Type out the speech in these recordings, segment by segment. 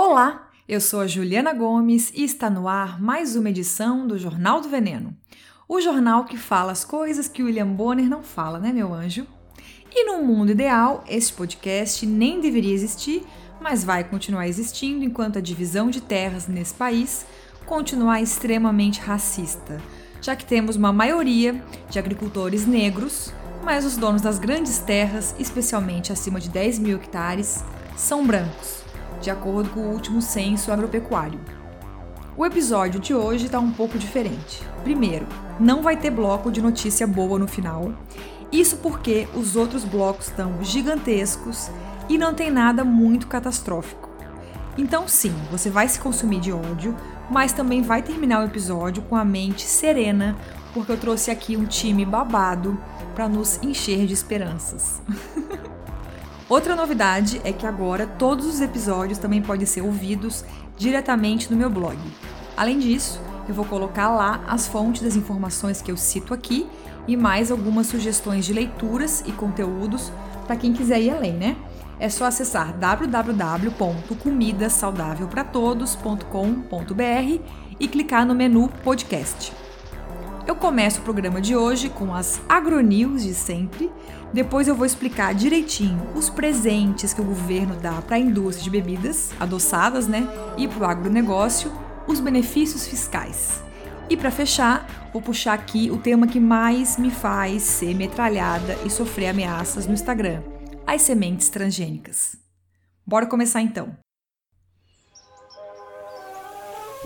Olá, eu sou a Juliana Gomes e está no ar mais uma edição do Jornal do Veneno. O jornal que fala as coisas que William Bonner não fala, né, meu anjo? E no mundo ideal, este podcast nem deveria existir, mas vai continuar existindo enquanto a divisão de terras nesse país continuar extremamente racista, já que temos uma maioria de agricultores negros, mas os donos das grandes terras, especialmente acima de 10 mil hectares, são brancos, de acordo com o último censo agropecuário. O episódio de hoje está um pouco diferente. Primeiro, não vai ter bloco de notícia boa no final. Isso porque os outros blocos estão gigantescos e não tem nada muito catastrófico. Então, sim, você vai se consumir de ódio, mas também vai terminar o episódio com a mente serena, porque eu trouxe aqui um time babado para nos encher de esperanças. Outra novidade é que agora todos os episódios também podem ser ouvidos diretamente no meu blog. Além disso, eu vou colocar lá as fontes das informações que eu cito aqui e mais algumas sugestões de leituras e conteúdos para quem quiser ir além, né? É só acessar www.comidasaudávelpratodos.com.br e clicar no menu podcast. Eu começo o programa de hoje com as agronews de sempre. Depois eu vou explicar direitinho os presentes que o governo dá para a indústria de bebidas adoçadas, né, e para o agronegócio, os benefícios fiscais. E para fechar, vou puxar aqui o tema que mais me faz ser metralhada e sofrer ameaças no Instagram: as sementes transgênicas. Bora começar então.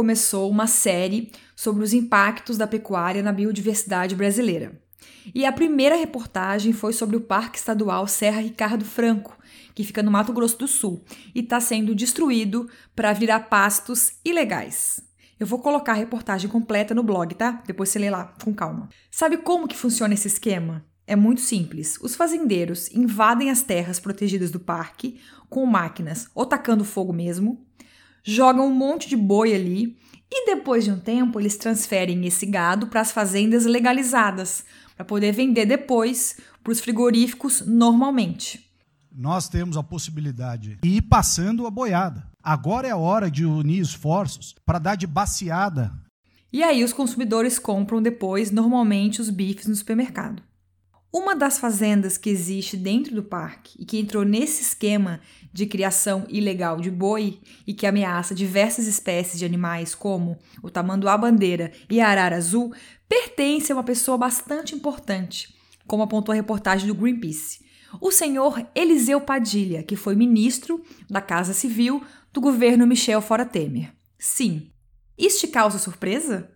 Começou uma série sobre os impactos da pecuária na biodiversidade brasileira. E a primeira reportagem foi sobre o Parque Estadual Serra Ricardo Franco, que fica no Mato Grosso do Sul e está sendo destruído para virar pastos ilegais. Eu vou colocar a reportagem completa no blog, tá? Depois você lê lá com calma. Sabe como que funciona esse esquema? É muito simples. Os fazendeiros invadem as terras protegidas do parque com máquinas ou tacando fogo mesmo, jogam um monte de boi ali e depois de um tempo eles transferem esse gado para as fazendas legalizadas para poder vender depois para os frigoríficos normalmente. Nós temos a possibilidade de ir passando a boiada. Agora é a hora de unir esforços para dar de baciada. E aí os consumidores compram depois normalmente os bifes no supermercado. Uma das fazendas que existe dentro do parque e que entrou nesse esquema de criação ilegal de boi e que ameaça diversas espécies de animais, como o tamanduá-bandeira e a arara azul, pertence a uma pessoa bastante importante, como apontou a reportagem do Greenpeace. O senhor Eliseu Padilha, que foi ministro da Casa Civil do governo Michel Fora Temer. Sim. Isto te causa surpresa?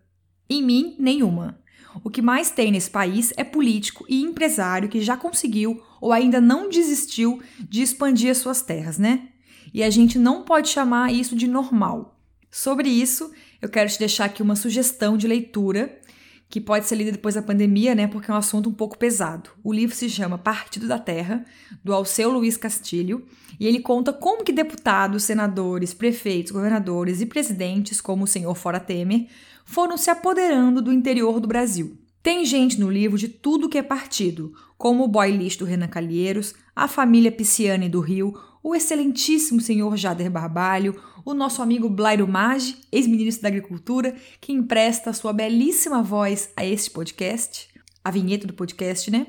Em mim, nenhuma. O que mais tem nesse país é político e empresário que já conseguiu ou ainda não desistiu de expandir as suas terras, né? E a gente não pode chamar isso de normal. Sobre isso, eu quero te deixar aqui uma sugestão de leitura que pode ser lida depois da pandemia, né? Porque é um assunto um pouco pesado. O livro se chama Partido da Terra, do Alceu Luiz Castilho, e ele conta como que deputados, senadores, prefeitos, governadores e presidentes, como o senhor Fora Temer, foram se apoderando do interior do Brasil. Tem gente no livro de tudo que é partido, como o boy lixo do Renan Calheiros, a família Pisciane do Rio, o excelentíssimo senhor Jader Barbalho, o nosso amigo Blairo Maggi, ex-ministro da Agricultura, que empresta sua belíssima voz a este podcast, a vinheta do podcast, né?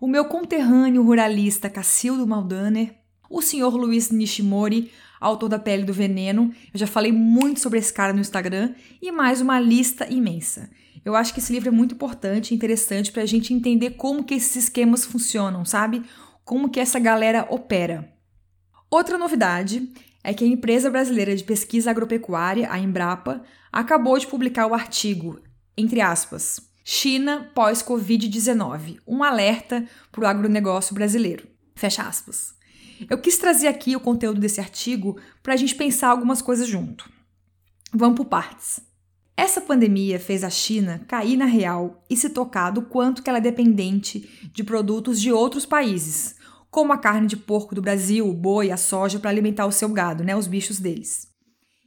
O meu conterrâneo ruralista Cacildo Maldaner, o senhor Luiz Nishimori, autor da Pele do Veneno. Eu já falei muito sobre esse cara no Instagram e mais uma lista imensa. Eu acho que esse livro é muito importante interessante para a gente entender como que esses esquemas funcionam, sabe? Como que essa galera opera. Outra novidade é que a empresa brasileira de pesquisa agropecuária, a Embrapa, acabou de publicar o artigo, entre aspas, China pós-Covid-19, um alerta para o agronegócio brasileiro. Fecha aspas. Eu quis trazer aqui o conteúdo desse artigo para a gente pensar algumas coisas junto. Vamos por partes. Essa pandemia fez a China cair na real e se tocar do quanto que ela é dependente de produtos de outros países, como a carne de porco do Brasil, o boi, a soja para alimentar o seu gado, né, os bichos deles.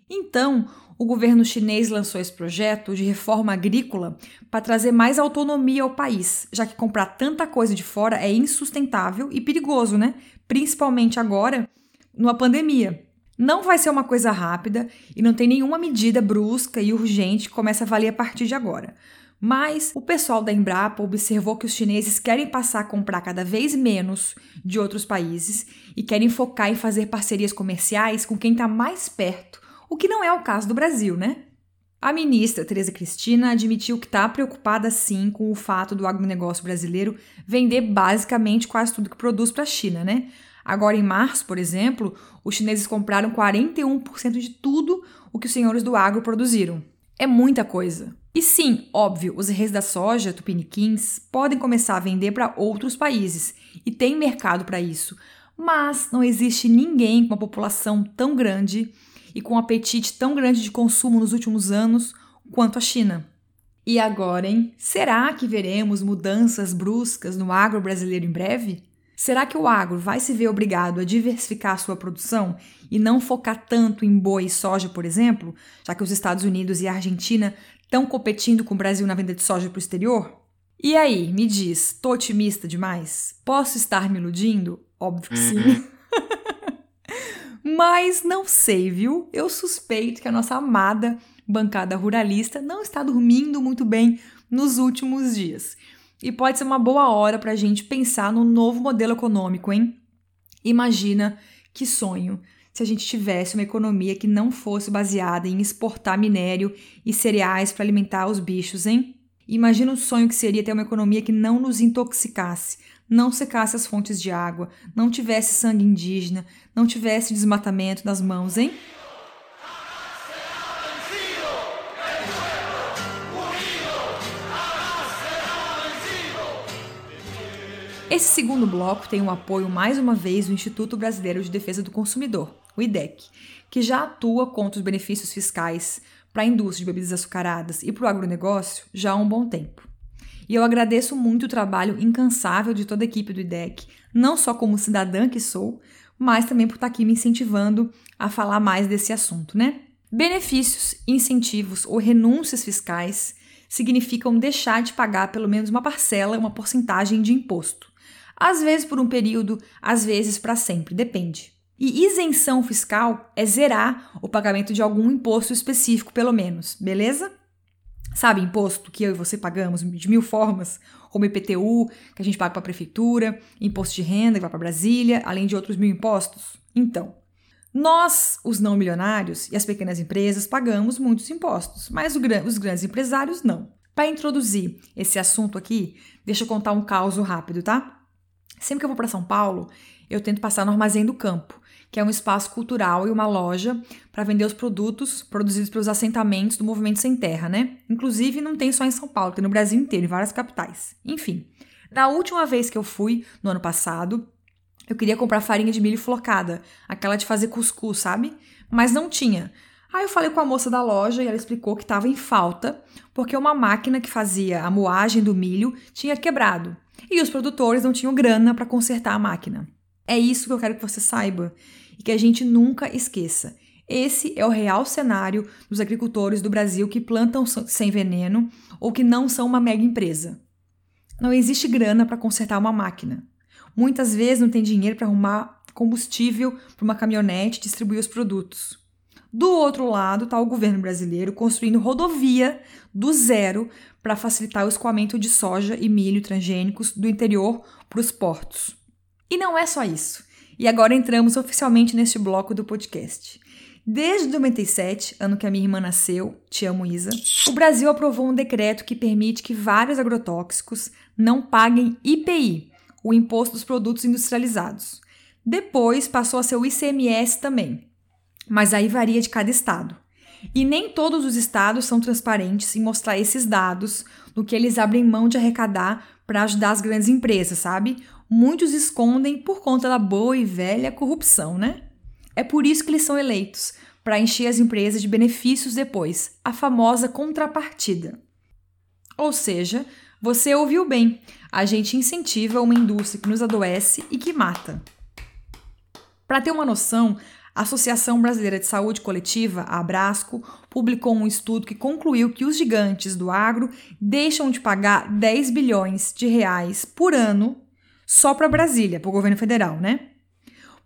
Então, o governo chinês lançou esse projeto de reforma agrícola para trazer mais autonomia ao país, já que comprar tanta coisa de fora é insustentável e perigoso, né? Principalmente agora, numa pandemia. Não vai ser uma coisa rápida e não tem nenhuma medida brusca e urgente que comece a valer a partir de agora. Mas o pessoal da Embrapa observou que os chineses querem passar a comprar cada vez menos de outros países e querem focar em fazer parcerias comerciais com quem está mais perto o que não é o caso do Brasil, né? A ministra Tereza Cristina admitiu que está preocupada sim com o fato do agronegócio brasileiro vender basicamente quase tudo que produz para a China, né? Agora, em março, por exemplo, os chineses compraram 41% de tudo o que os senhores do agro produziram. É muita coisa. E sim, óbvio, os reis da soja, tupiniquins, podem começar a vender para outros países e tem mercado para isso. Mas não existe ninguém com uma população tão grande e com um apetite tão grande de consumo nos últimos anos quanto a China. E agora, hein? Será que veremos mudanças bruscas no agro brasileiro em breve? Será que o agro vai se ver obrigado a diversificar sua produção e não focar tanto em boi e soja, por exemplo, já que os Estados Unidos e a Argentina estão competindo com o Brasil na venda de soja para o exterior? E aí, me diz, tô otimista demais? Posso estar me iludindo? Óbvio que sim. Uhum. Mas não sei, viu? Eu suspeito que a nossa amada bancada ruralista não está dormindo muito bem nos últimos dias. E pode ser uma boa hora para a gente pensar no novo modelo econômico, hein? Imagina que sonho se a gente tivesse uma economia que não fosse baseada em exportar minério e cereais para alimentar os bichos, hein? Imagina o sonho que seria ter uma economia que não nos intoxicasse, não secasse as fontes de água, não tivesse sangue indígena, não tivesse desmatamento nas mãos, hein? Esse segundo bloco tem o apoio mais uma vez do Instituto Brasileiro de Defesa do Consumidor, o IDEC, que já atua contra os benefícios fiscais para a indústria de bebidas açucaradas e para o agronegócio já há um bom tempo. E eu agradeço muito o trabalho incansável de toda a equipe do IDEC, não só como cidadã que sou, mas também por estar aqui me incentivando a falar mais desse assunto, né? Benefícios, incentivos ou renúncias fiscais significam deixar de pagar pelo menos uma parcela, uma porcentagem de imposto. Às vezes por um período, às vezes para sempre, depende. E isenção fiscal é zerar o pagamento de algum imposto específico, pelo menos, beleza? Sabe, imposto que eu e você pagamos de mil formas, como IPTU, que a gente paga para a prefeitura, imposto de renda que vai para Brasília, além de outros mil impostos? Então, nós, os não milionários e as pequenas empresas, pagamos muitos impostos, mas os grandes empresários não. Para introduzir esse assunto aqui, deixa eu contar um caso rápido, tá? Sempre que eu vou para São Paulo, eu tento passar no Armazém do Campo, que é um espaço cultural e uma loja para vender os produtos produzidos pelos assentamentos do Movimento Sem Terra, né? Inclusive, não tem só em São Paulo, tem no Brasil inteiro, em várias capitais. Enfim, na última vez que eu fui, no ano passado, eu queria comprar farinha de milho flocada, aquela de fazer cuscuz, sabe? Mas não tinha. Aí eu falei com a moça da loja e ela explicou que estava em falta, porque uma máquina que fazia a moagem do milho tinha quebrado e os produtores não tinham grana para consertar a máquina. É isso que eu quero que você saiba e que a gente nunca esqueça. Esse é o real cenário dos agricultores do Brasil que plantam sem veneno ou que não são uma mega empresa. Não existe grana para consertar uma máquina. Muitas vezes não tem dinheiro para arrumar combustível para uma caminhonete e distribuir os produtos. Do outro lado está o governo brasileiro construindo rodovia do zero para facilitar o escoamento de soja e milho transgênicos do interior para os portos. E não é só isso. E agora entramos oficialmente neste bloco do podcast. Desde 97, ano que a minha irmã nasceu, te amo Isa, o Brasil aprovou um decreto que permite que vários agrotóxicos não paguem IPI, o Imposto dos Produtos Industrializados. Depois passou a ser o ICMS também, mas aí varia de cada estado. E nem todos os estados são transparentes em mostrar esses dados no que eles abrem mão de arrecadar para ajudar as grandes empresas, sabe? muitos escondem por conta da boa e velha corrupção, né? É por isso que eles são eleitos, para encher as empresas de benefícios depois, a famosa contrapartida. Ou seja, você ouviu bem, a gente incentiva uma indústria que nos adoece e que mata. Para ter uma noção, a Associação Brasileira de Saúde Coletiva, a Abrasco, publicou um estudo que concluiu que os gigantes do agro deixam de pagar 10 bilhões de reais por ano só para Brasília, para o governo federal, né?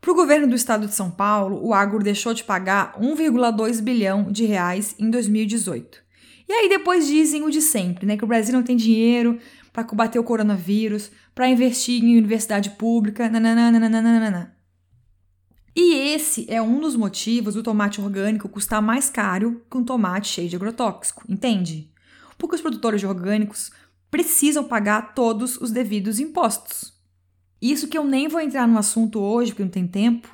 Para o governo do estado de São Paulo, o agro deixou de pagar 1,2 bilhão de reais em 2018. E aí depois dizem o de sempre, né? Que o Brasil não tem dinheiro para combater o coronavírus, para investir em universidade pública, nananana. E esse é um dos motivos do tomate orgânico custar mais caro que um tomate cheio de agrotóxico, entende? Porque os produtores de orgânicos precisam pagar todos os devidos impostos. Isso que eu nem vou entrar no assunto hoje, porque não tem tempo,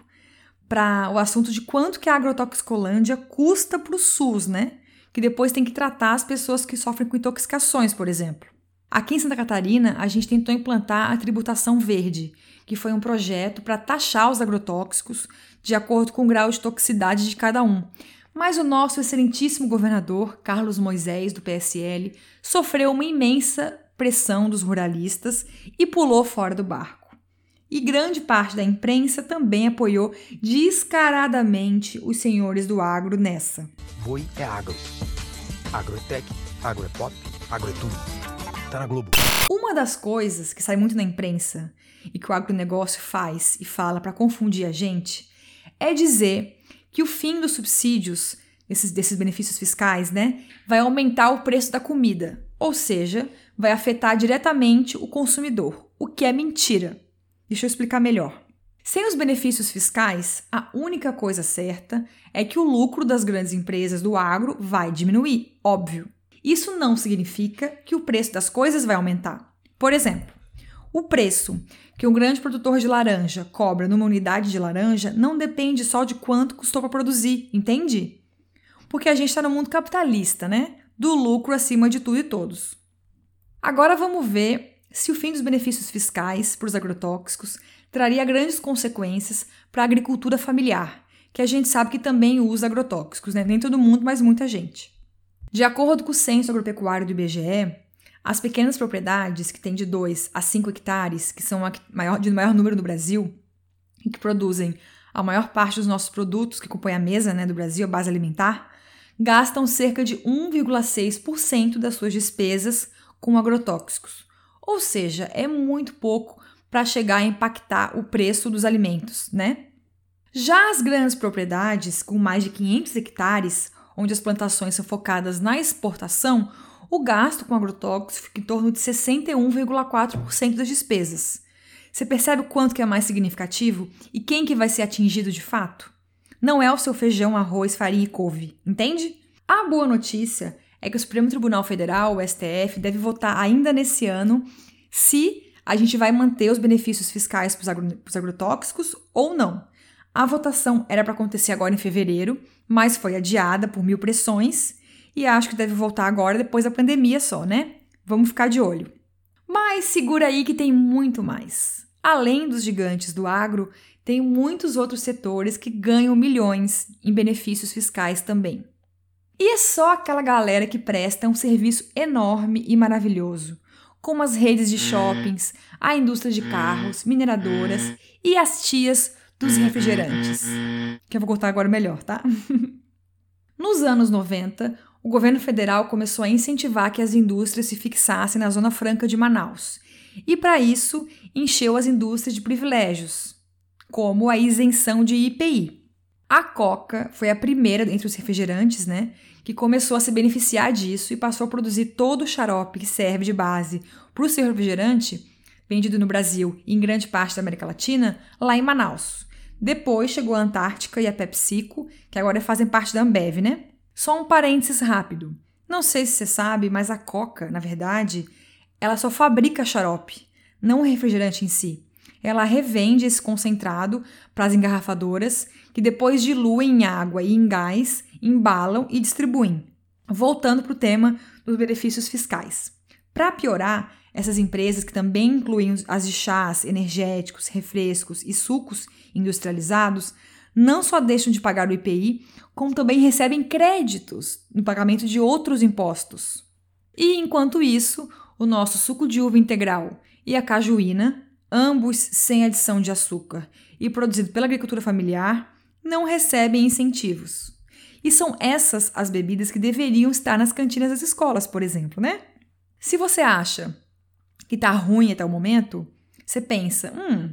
para o assunto de quanto que a agrotoxicolândia custa para o SUS, né? Que depois tem que tratar as pessoas que sofrem com intoxicações, por exemplo. Aqui em Santa Catarina, a gente tentou implantar a tributação verde, que foi um projeto para taxar os agrotóxicos de acordo com o grau de toxicidade de cada um. Mas o nosso excelentíssimo governador, Carlos Moisés, do PSL, sofreu uma imensa pressão dos ruralistas e pulou fora do barco. E grande parte da imprensa também apoiou descaradamente os senhores do agro nessa. Boi é agro. Agro é tech, agro é pop, agro é tudo. Tá na Globo. Uma das coisas que sai muito na imprensa e que o agronegócio faz e fala para confundir a gente é dizer que o fim dos subsídios, esses, desses benefícios fiscais, né, vai aumentar o preço da comida, ou seja, vai afetar diretamente o consumidor, o que é mentira. Deixa eu explicar melhor. Sem os benefícios fiscais, a única coisa certa é que o lucro das grandes empresas do agro vai diminuir, óbvio. Isso não significa que o preço das coisas vai aumentar. Por exemplo, o preço que um grande produtor de laranja cobra numa unidade de laranja não depende só de quanto custou para produzir, entende? Porque a gente está no mundo capitalista, né? Do lucro acima de tudo e todos. Agora vamos ver se o fim dos benefícios fiscais para os agrotóxicos traria grandes consequências para a agricultura familiar, que a gente sabe que também usa agrotóxicos, né? Nem todo mundo, mas muita gente. De acordo com o Censo Agropecuário do IBGE, as pequenas propriedades que têm de 2 a 5 hectares, que são a maior, de maior número no Brasil e que produzem a maior parte dos nossos produtos que compõem a mesa né, do Brasil, a base alimentar, gastam cerca de 1,6% das suas despesas com agrotóxicos. Ou seja, é muito pouco para chegar a impactar o preço dos alimentos, né? Já as grandes propriedades com mais de 500 hectares onde as plantações são focadas na exportação, o gasto com agrotóxicos fica em torno de 61,4% das despesas. Você percebe o quanto que é mais significativo e quem que vai ser atingido de fato? Não é o seu feijão, arroz, farinha e couve, entende? A boa notícia é que o Supremo Tribunal Federal, o STF, deve votar ainda nesse ano se a gente vai manter os benefícios fiscais para os agrotóxicos ou não. A votação era para acontecer agora em fevereiro, mas foi adiada por mil pressões e acho que deve voltar agora depois da pandemia só, né? Vamos ficar de olho. Mas segura aí que tem muito mais. Além dos gigantes do agro, tem muitos outros setores que ganham milhões em benefícios fiscais também. E é só aquela galera que presta um serviço enorme e maravilhoso, como as redes de shoppings, a indústria de carros, mineradoras e as tias dos refrigerantes. Que eu vou contar agora melhor, tá? Nos anos 90, o governo federal começou a incentivar que as indústrias se fixassem na Zona Franca de Manaus. E para isso, encheu as indústrias de privilégios, como a isenção de IPI. A Coca foi a primeira entre os refrigerantes, né, que começou a se beneficiar disso e passou a produzir todo o xarope que serve de base para o seu refrigerante, vendido no Brasil e em grande parte da América Latina, lá em Manaus. Depois chegou a Antártica e a PepsiCo, que agora fazem parte da Ambev, né? Só um parênteses rápido. Não sei se você sabe, mas a Coca, na verdade, ela só fabrica xarope, não o refrigerante em si. Ela revende esse concentrado para as engarrafadoras, que depois diluem em água e em gás, embalam e distribuem. Voltando para o tema dos benefícios fiscais. Para piorar, Essas empresas, que também incluem as de chás, energéticos, refrescos e sucos industrializados, não só deixam de pagar o IPI, como também recebem créditos no pagamento de outros impostos. E enquanto isso, o nosso suco de uva integral e a cajuína, ambos sem adição de açúcar e produzido pela agricultura familiar, não recebem incentivos. E são essas as bebidas que deveriam estar nas cantinas das escolas, por exemplo, né? Se você acha que tá ruim até o momento, você pensa, hum,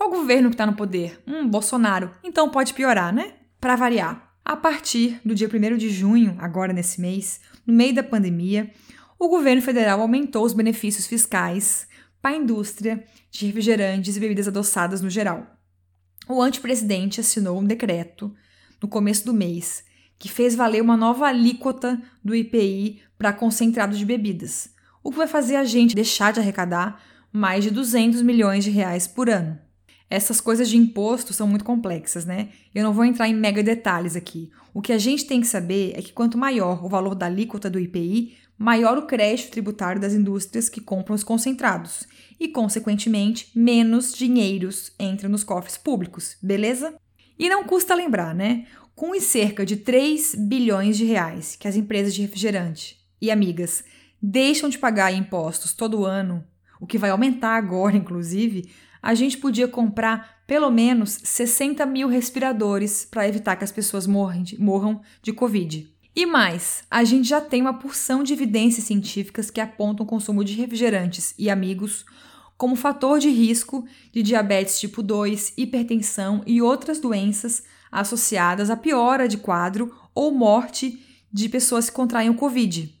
qual governo que está no poder? Hum, Bolsonaro. Então pode piorar, né? Para variar. A partir do dia 1 de junho, agora nesse mês, no meio da pandemia, o governo federal aumentou os benefícios fiscais para a indústria de refrigerantes e bebidas adoçadas no geral. O antepresidente assinou um decreto no começo do mês que fez valer uma nova alíquota do IPI para concentrado de bebidas, o que vai fazer a gente deixar de arrecadar mais de 200 milhões de reais por ano. Essas coisas de imposto são muito complexas, né? Eu não vou entrar em mega detalhes aqui. O que a gente tem que saber é que quanto maior o valor da alíquota do IPI, maior o crédito tributário das indústrias que compram os concentrados e, consequentemente, menos dinheiros entram nos cofres públicos, beleza? E não custa lembrar, né? Com cerca de 3 bilhões de reais que as empresas de refrigerante e amigas deixam de pagar impostos todo ano, o que vai aumentar agora, inclusive, a gente podia comprar pelo menos 60 mil respiradores para evitar que as pessoas morram de, morram de Covid. E mais, a gente já tem uma porção de evidências científicas que apontam o consumo de refrigerantes e amigos como fator de risco de diabetes tipo 2, hipertensão e outras doenças associadas à piora de quadro ou morte de pessoas que contraem o Covid.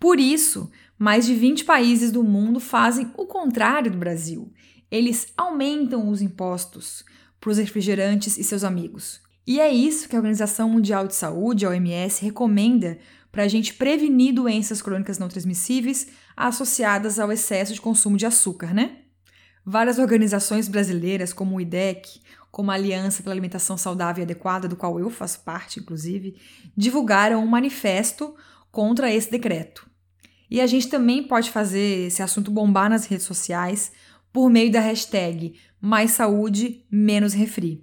Por isso, mais de 20 países do mundo fazem o contrário do Brasil eles aumentam os impostos para os refrigerantes e seus amigos. E é isso que a Organização Mundial de Saúde, a OMS, recomenda para a gente prevenir doenças crônicas não transmissíveis associadas ao excesso de consumo de açúcar, né? Várias organizações brasileiras, como o IDEC, como a Aliança pela Alimentação Saudável e Adequada, do qual eu faço parte, inclusive, divulgaram um manifesto contra esse decreto. E a gente também pode fazer esse assunto bombar nas redes sociais, por meio da hashtag Mais Saúde, Menos Refri.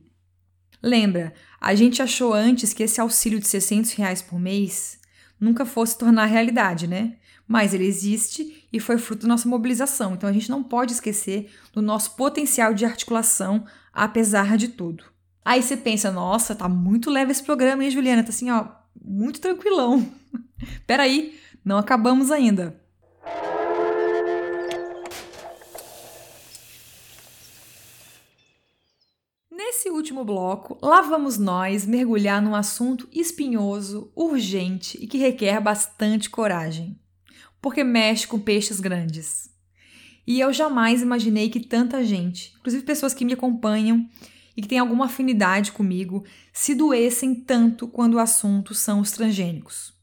Lembra, a gente achou antes que esse auxílio de 600 reais por mês nunca fosse tornar realidade, né? Mas ele existe e foi fruto da nossa mobilização, então a gente não pode esquecer do nosso potencial de articulação, apesar de tudo. Aí você pensa, nossa, tá muito leve esse programa, hein, Juliana? Tá assim, ó, muito tranquilão. Peraí, não acabamos ainda. Nesse último bloco, lá vamos nós mergulhar num assunto espinhoso, urgente e que requer bastante coragem, porque mexe com peixes grandes. E eu jamais imaginei que tanta gente, inclusive pessoas que me acompanham e que têm alguma afinidade comigo, se doessem tanto quando o assunto são os transgênicos.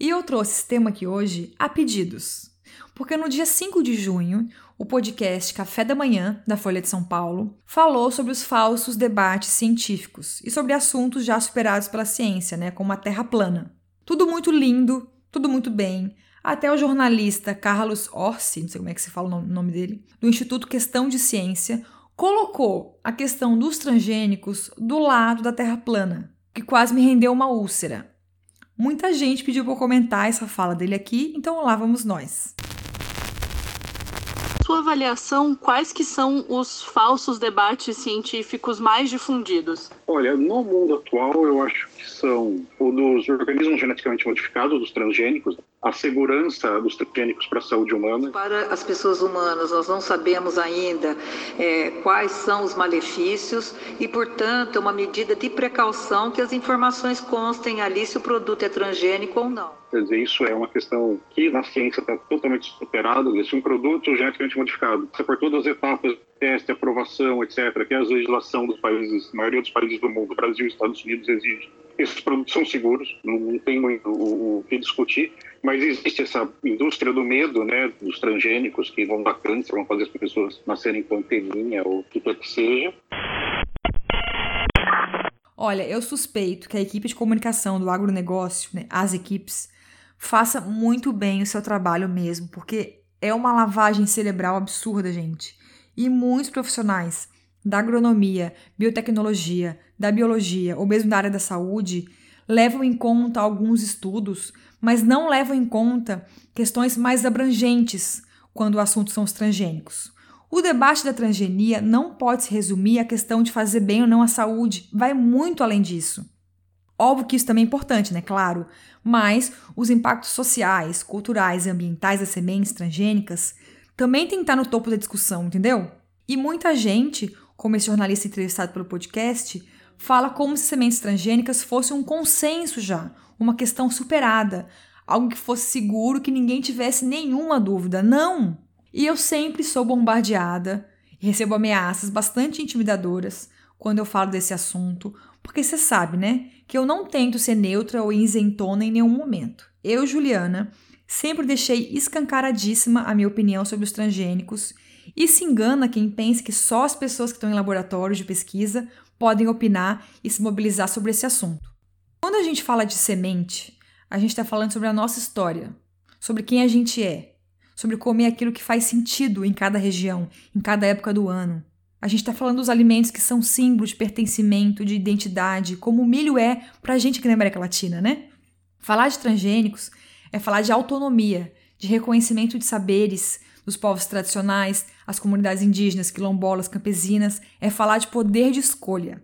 E eu trouxe esse tema aqui hoje a pedidos, porque no dia 5 de junho o podcast Café da Manhã, da Folha de São Paulo, falou sobre os falsos debates científicos e sobre assuntos já superados pela ciência, né, como a Terra plana. Tudo muito lindo, tudo muito bem. Até o jornalista Carlos Orsi, não sei como é que se fala o nome dele, do Instituto Questão de Ciência, colocou a questão dos transgênicos do lado da Terra plana, que quase me rendeu uma úlcera. Muita gente pediu para comentar essa fala dele aqui, então lá vamos nós sua avaliação, quais que são os falsos debates científicos mais difundidos? Olha, no mundo atual, eu acho que são o dos organismos geneticamente modificados, dos transgênicos, a segurança dos transgênicos para a saúde humana. Para as pessoas humanas, nós não sabemos ainda é, quais são os malefícios e, portanto, é uma medida de precaução que as informações constem ali se o produto é transgênico ou não. Quer dizer, isso é uma questão que na ciência está totalmente superada. Se um produto geneticamente modificado passa por todas as etapas teste, aprovação, etc., que é a legislação dos países, a maioria dos países do mundo, Brasil e Estados Unidos exige. Esses produtos são seguros, não, tem muito o, o, que discutir, mas existe essa indústria do medo, né, dos transgênicos que vão dar câncer, vão fazer as pessoas nascerem com anteninha ou o que quer que seja. Olha, eu suspeito que a equipe de comunicação do agronegócio, né, as equipes, faça muito bem o seu trabalho mesmo, porque é uma lavagem cerebral absurda, gente. E muitos profissionais da agronomia, biotecnologia, da biologia ou mesmo da área da saúde levam em conta alguns estudos, mas não levam em conta questões mais abrangentes quando o assunto são os transgênicos. O debate da transgenia não pode se resumir à questão de fazer bem ou não à saúde, vai muito além disso. Óbvio que isso também é importante, né? Claro, mas os impactos sociais, culturais e ambientais das sementes transgênicas também tem que estar no topo da discussão, entendeu? E muita gente, como esse jornalista entrevistado pelo podcast, fala como se sementes transgênicas fossem um consenso já, uma questão superada, algo que fosse seguro, que ninguém tivesse nenhuma dúvida. Não! E eu sempre sou bombardeada e recebo ameaças bastante intimidadoras quando eu falo desse assunto, porque você sabe, né, que eu não tento ser neutra ou isentona em nenhum momento. Eu, Juliana, sempre deixei escancaradíssima a minha opinião sobre os transgênicos e se engana quem pensa que só as pessoas que estão em laboratórios de pesquisa podem opinar e se mobilizar sobre esse assunto. Quando a gente fala de semente, a gente está falando sobre a nossa história, sobre quem a gente é, sobre comer aquilo que faz sentido em cada região, em cada época do ano. A gente está falando dos alimentos que são símbolos de pertencimento, de identidade, como o milho é para a gente aqui na América Latina, né? Falar de transgênicos é falar de autonomia, de reconhecimento de saberes dos povos tradicionais, as comunidades indígenas, quilombolas, campesinas, é falar de poder de escolha.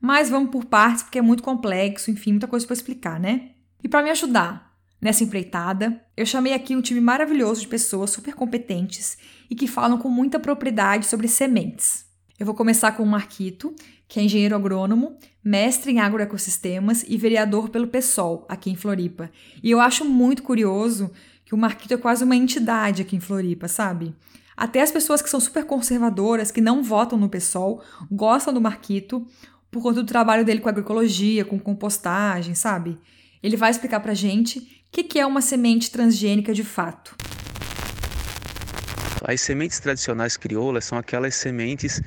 Mas vamos por partes porque é muito complexo, enfim, muita coisa para explicar, né? E para me ajudar nessa empreitada, eu chamei aqui um time maravilhoso de pessoas super competentes e que falam com muita propriedade sobre sementes. Eu vou começar com o Marquito, que é engenheiro agrônomo, mestre em agroecossistemas e vereador pelo PSOL, aqui em Floripa. E eu acho muito curioso que o Marquito é quase uma entidade aqui em Floripa, sabe? Até as pessoas que são super conservadoras, que não votam no PSOL, gostam do Marquito por conta do trabalho dele com agroecologia, com compostagem, sabe? Ele vai explicar pra gente o que, que é uma semente transgênica de fato. As sementes tradicionais crioulas são aquelas sementes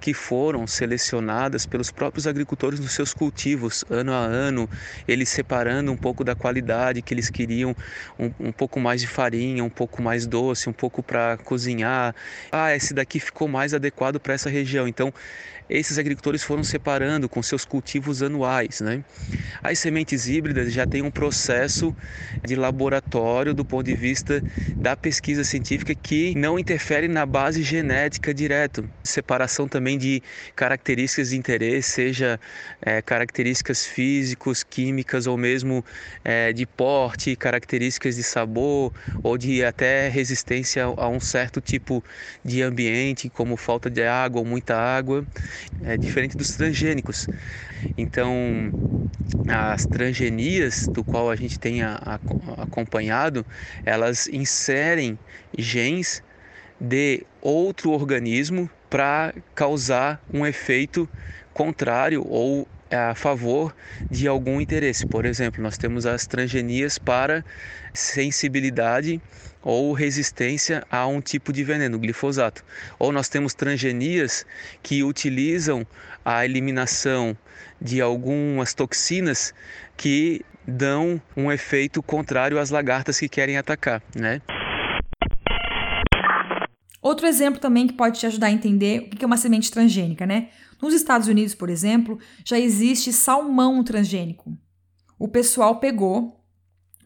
que foram selecionadas pelos próprios agricultores nos seus cultivos, ano a ano, eles separando um pouco da qualidade que eles queriam, um, um pouco mais de farinha, um pouco mais doce, um pouco para cozinhar. Ah, esse daqui ficou mais adequado para essa região. Então, esses agricultores foram separando com seus cultivos anuais. Né? As sementes híbridas já têm um processo de laboratório do ponto de vista da pesquisa científica que não interfere na base genética direto. Separação também de características de interesse, seja é, características físicos, químicas ou mesmo é, de porte, características de sabor ou de até resistência a um certo tipo de ambiente, como falta de água ou muita água é diferente dos transgênicos. Então, as transgenias, do qual a gente tem a, a, acompanhado, elas inserem genes de outro organismo para causar um efeito contrário ou a favor de algum interesse. Por exemplo, nós temos as transgenias para sensibilidade ou resistência a um tipo de veneno, glifosato. Ou nós temos transgenias que utilizam a eliminação de algumas toxinas que dão um efeito contrário às lagartas que querem atacar, né? Outro exemplo também que pode te ajudar a entender o que é uma semente transgênica, né? Nos Estados Unidos, por exemplo, já existe salmão transgênico. O pessoal pegou,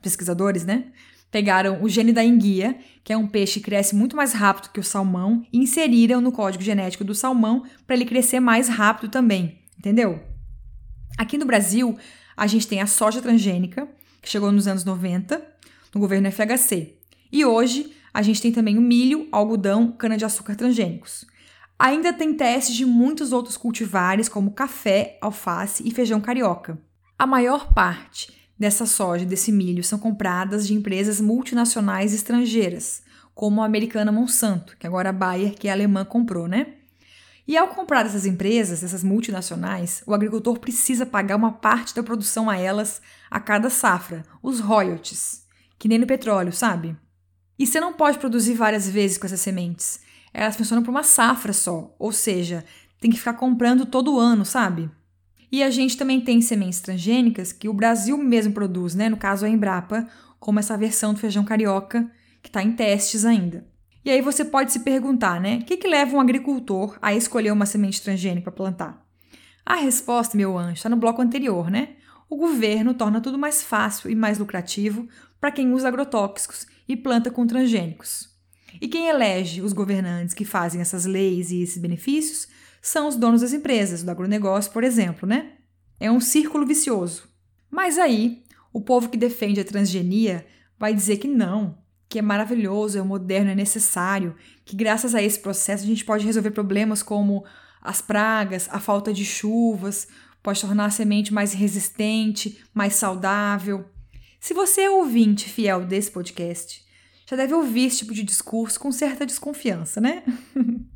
pesquisadores, né? Pegaram o gene da enguia, que é um peixe que cresce muito mais rápido que o salmão, e inseriram no código genético do salmão para ele crescer mais rápido também, entendeu? Aqui no Brasil, a gente tem a soja transgênica, que chegou nos anos 90, no governo FHC. E hoje, a gente tem também o milho, algodão, cana-de-açúcar transgênicos. Ainda tem testes de muitos outros cultivares, como café, alface e feijão carioca. A maior parte dessa soja desse milho são compradas de empresas multinacionais estrangeiras, como a americana Monsanto, que agora a Bayer, que é alemã, comprou, né? E ao comprar dessas empresas, essas multinacionais, o agricultor precisa pagar uma parte da produção a elas a cada safra, os royalties, que nem no petróleo, sabe? E você não pode produzir várias vezes com essas sementes. Elas funcionam por uma safra só, ou seja, tem que ficar comprando todo ano, sabe? E a gente também tem sementes transgênicas que o Brasil mesmo produz, né? No caso a Embrapa, como essa versão do feijão carioca que está em testes ainda. E aí você pode se perguntar, né? O que, que leva um agricultor a escolher uma semente transgênica para plantar? A resposta, meu anjo, está no bloco anterior, né? O governo torna tudo mais fácil e mais lucrativo para quem usa agrotóxicos e planta com transgênicos. E quem elege os governantes que fazem essas leis e esses benefícios são os donos das empresas, do agronegócio, por exemplo, né? É um círculo vicioso. Mas aí, o povo que defende a transgenia vai dizer que não, que é maravilhoso, é moderno, é necessário, que graças a esse processo a gente pode resolver problemas como as pragas, a falta de chuvas, pode tornar a semente mais resistente, mais saudável. Se você é ouvinte fiel desse podcast, já deve ouvir esse tipo de discurso com certa desconfiança, né?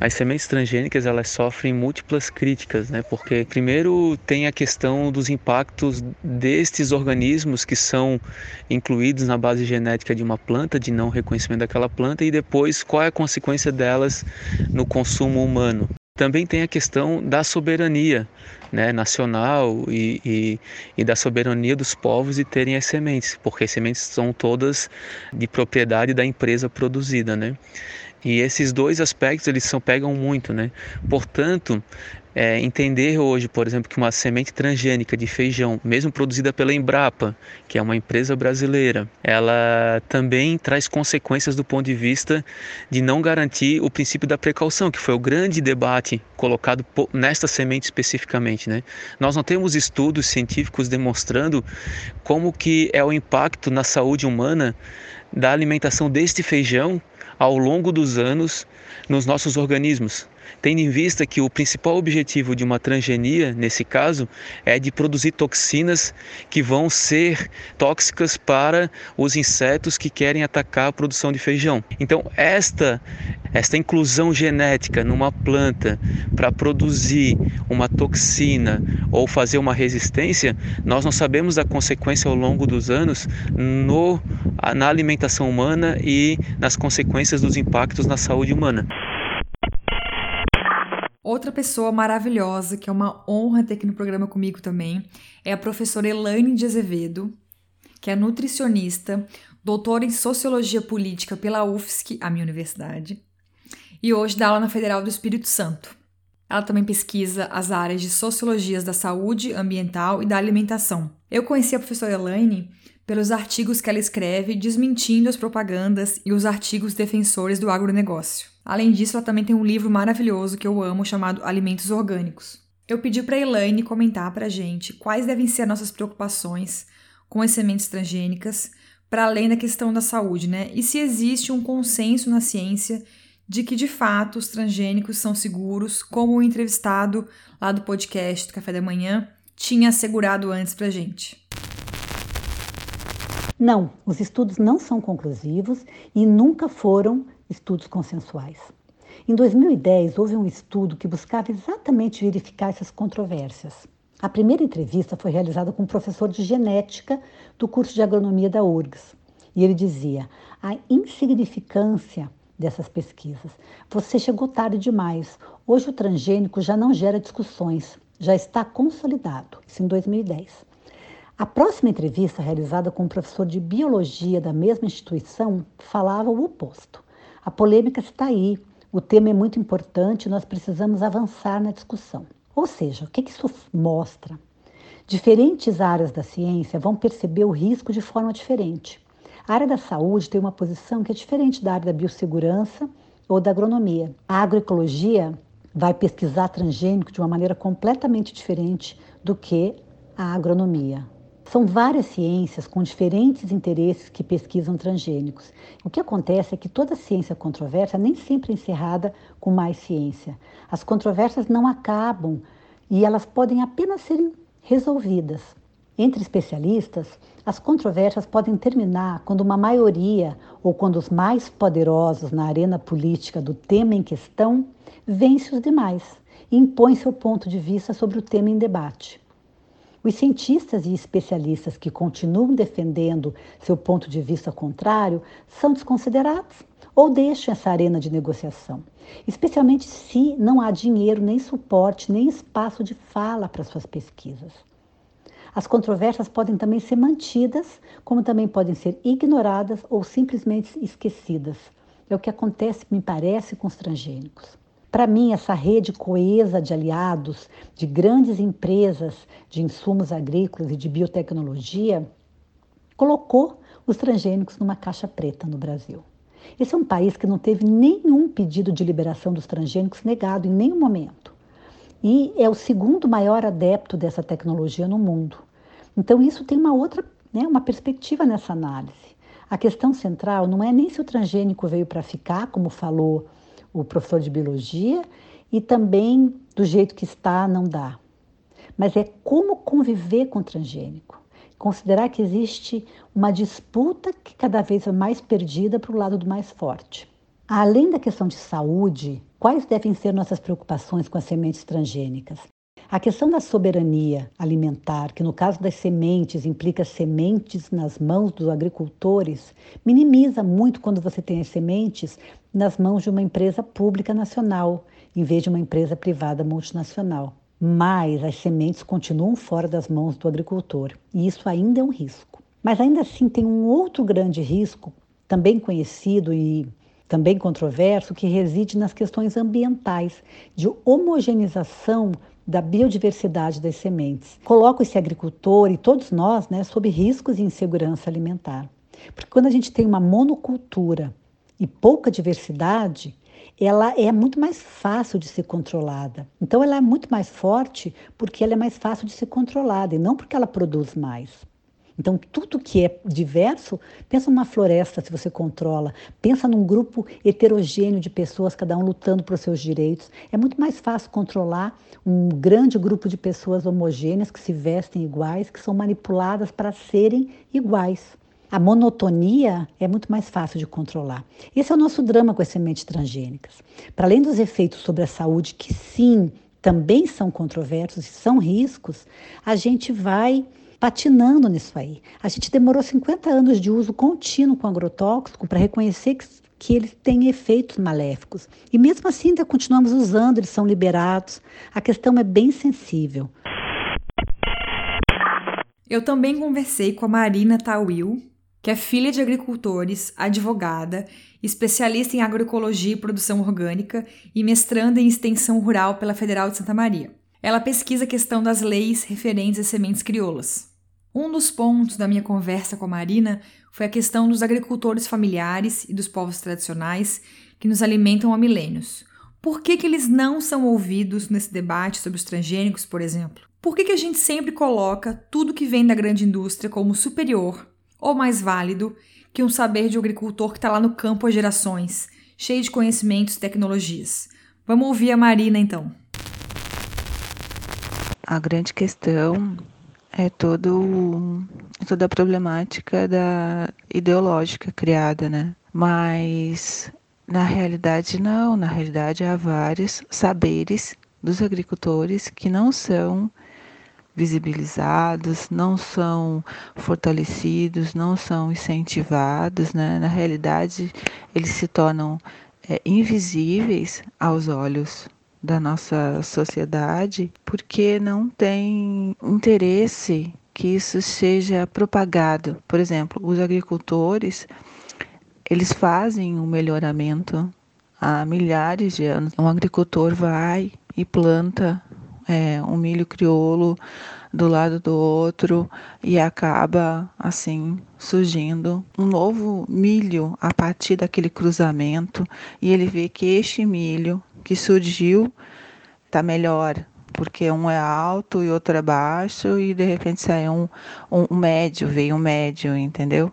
As sementes transgênicas elas sofrem múltiplas críticas, né? Porque primeiro tem a questão dos impactos destes organismos que são incluídos na base genética de uma planta, de não reconhecimento daquela planta, e depois qual é a consequência delas no consumo humano. Também tem a questão da soberania né, nacional e, e, e, da soberania dos povos de terem as sementes, porque as sementes são todas de propriedade da empresa produzida. Né? E esses dois aspectos eles são pegam muito, né? Portanto, é, entender hoje, por exemplo, que uma semente transgênica de feijão, mesmo produzida pela Embrapa, que é uma empresa brasileira, ela também traz consequências do ponto de vista de não garantir o princípio da precaução, que foi o grande debate colocado nesta semente especificamente, né? Nós não temos estudos científicos demonstrando como que é o impacto na saúde humana da alimentação deste feijão ao longo dos anos nos nossos organismos, tendo em vista que o principal objetivo de uma transgenia, nesse caso, é de produzir toxinas que vão ser tóxicas para os insetos que querem atacar a produção de feijão. Então, esta esta inclusão genética numa planta para produzir uma toxina ou fazer uma resistência, nós não sabemos da consequência ao longo dos anos no, na alimentação humana e nas consequências dos impactos na saúde humana. Outra pessoa maravilhosa, que é uma honra ter aqui no programa comigo também, é a professora Elaine de Azevedo, que é nutricionista, doutora em Sociologia Política pela UFSC, a minha universidade, e hoje dá aula na Federal do Espírito Santo. Ela também pesquisa as áreas de Sociologias da Saúde, Ambiental e da Alimentação. Eu conheci a professora Elaine pelos artigos que ela escreve desmentindo as propagandas e os artigos defensores do agronegócio. Além disso, ela também tem um livro maravilhoso que eu amo chamado Alimentos Orgânicos. Eu pedi para Elaine comentar para gente quais devem ser nossas preocupações com as sementes transgênicas, para além da questão da saúde, né? E se existe um consenso na ciência de que de fato os transgênicos são seguros, como o entrevistado lá do podcast do Café da Manhã tinha assegurado antes para gente. Não, os estudos não são conclusivos e nunca foram estudos consensuais. Em 2010, houve um estudo que buscava exatamente verificar essas controvérsias. A primeira entrevista foi realizada com um professor de genética do curso de agronomia da URGS. E ele dizia: a insignificância dessas pesquisas. Você chegou tarde demais. Hoje o transgênico já não gera discussões, já está consolidado. Isso em 2010. A próxima entrevista, realizada com um professor de biologia da mesma instituição, falava o oposto. A polêmica está aí, o tema é muito importante, nós precisamos avançar na discussão. Ou seja, o que isso mostra? Diferentes áreas da ciência vão perceber o risco de forma diferente. A área da saúde tem uma posição que é diferente da área da biossegurança ou da agronomia. A agroecologia vai pesquisar transgênico de uma maneira completamente diferente do que a agronomia. São várias ciências com diferentes interesses que pesquisam transgênicos. O que acontece é que toda ciência controversa nem sempre é encerrada com mais ciência. As controvérsias não acabam e elas podem apenas serem resolvidas. Entre especialistas, as controvérsias podem terminar quando uma maioria ou quando os mais poderosos na arena política do tema em questão vence os demais e impõe seu ponto de vista sobre o tema em debate. Os cientistas e especialistas que continuam defendendo seu ponto de vista contrário são desconsiderados ou deixam essa arena de negociação, especialmente se não há dinheiro, nem suporte, nem espaço de fala para suas pesquisas. As controvérsias podem também ser mantidas, como também podem ser ignoradas ou simplesmente esquecidas. É o que acontece, me parece, com os transgênicos. Para mim, essa rede coesa de aliados, de grandes empresas de insumos agrícolas e de biotecnologia, colocou os transgênicos numa caixa preta no Brasil. Esse é um país que não teve nenhum pedido de liberação dos transgênicos negado em nenhum momento. E é o segundo maior adepto dessa tecnologia no mundo. Então, isso tem uma outra, né, uma perspectiva nessa análise. A questão central não é nem se o transgênico veio para ficar, como falou o professor de biologia, e também do jeito que está, não dá. Mas é como conviver com o transgênico. Considerar que existe uma disputa que cada vez é mais perdida para o lado do mais forte. Além da questão de saúde, quais devem ser nossas preocupações com as sementes transgênicas? A questão da soberania alimentar, que no caso das sementes implica sementes nas mãos dos agricultores, minimiza muito quando você tem as sementes nas mãos de uma empresa pública nacional, em vez de uma empresa privada multinacional. Mas as sementes continuam fora das mãos do agricultor, e isso ainda é um risco. Mas ainda assim tem um outro grande risco, também conhecido e também controverso, que reside nas questões ambientais, de homogeneização da biodiversidade das sementes. Coloca esse agricultor e todos nós né, sob riscos de insegurança alimentar. Porque quando a gente tem uma monocultura e pouca diversidade, ela é muito mais fácil de ser controlada. Então ela é muito mais forte porque ela é mais fácil de ser controlada e não porque ela produz mais. Então, tudo que é diverso, pensa numa floresta se você controla, pensa num grupo heterogêneo de pessoas, cada um lutando por seus direitos. É muito mais fácil controlar um grande grupo de pessoas homogêneas que se vestem iguais, que são manipuladas para serem iguais. A monotonia é muito mais fácil de controlar. Esse é o nosso drama com as sementes transgênicas. Para além dos efeitos sobre a saúde, que sim, também são controversos e são riscos, a gente vai patinando nisso aí. A gente demorou 50 anos de uso contínuo com agrotóxico para reconhecer que, que eles têm efeitos maléficos. E mesmo assim ainda continuamos usando, eles são liberados. A questão é bem sensível. Eu também conversei com a Marina Tawil, que é filha de agricultores, advogada, especialista em agroecologia e produção orgânica e mestranda em extensão rural pela Federal de Santa Maria. Ela pesquisa a questão das leis referentes às sementes crioulas. Um dos pontos da minha conversa com a Marina foi a questão dos agricultores familiares e dos povos tradicionais que nos alimentam há milênios. Por que, que eles não são ouvidos nesse debate sobre os transgênicos, por exemplo? Por que, que a gente sempre coloca tudo que vem da grande indústria como superior ou mais válido que um saber de um agricultor que está lá no campo há gerações, cheio de conhecimentos e tecnologias? Vamos ouvir a Marina então. A grande questão é todo, toda a problemática da ideológica criada, né? Mas na realidade não, na realidade há vários saberes dos agricultores que não são visibilizados, não são fortalecidos, não são incentivados, né? Na realidade, eles se tornam é, invisíveis aos olhos da nossa sociedade porque não tem interesse que isso seja propagado. Por exemplo, os agricultores, eles fazem um melhoramento há milhares de anos. Um agricultor vai e planta é, um milho crioulo do lado do outro e acaba assim surgindo um novo milho a partir daquele cruzamento e ele vê que este milho que surgiu está melhor, porque um é alto e outro é baixo, e de repente sai um, um, um, médio, veio um médio, entendeu?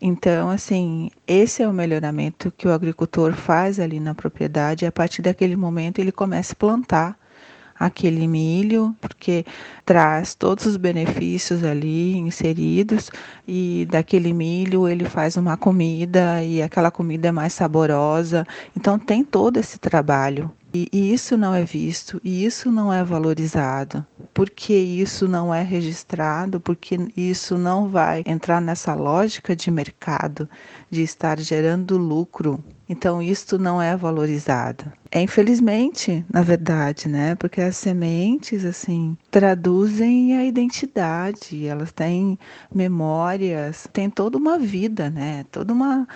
Então, assim, esse é o melhoramento que o agricultor faz ali na propriedade, e a partir daquele momento ele começa a plantar aquele milho, porque traz todos os benefícios ali inseridos e daquele milho ele faz uma comida e aquela comida é mais saborosa. Então tem todo esse trabalho. E, e isso não é visto, e isso não é valorizado. Porque isso não é registrado, porque isso não vai entrar nessa lógica de mercado, de estar gerando lucro Então, isto não é valorizado. É infelizmente, na verdade, né? Porque as sementes, assim, traduzem a identidade, elas têm memórias, têm toda uma vida, né? Toda uma,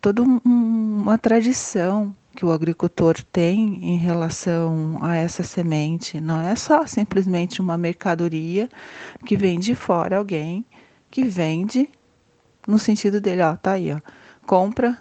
toda um, uma tradição que o agricultor tem em relação a essa semente. Não é só simplesmente uma mercadoria que vem de fora alguém que vende no sentido dele, ó, tá aí, ó, compra,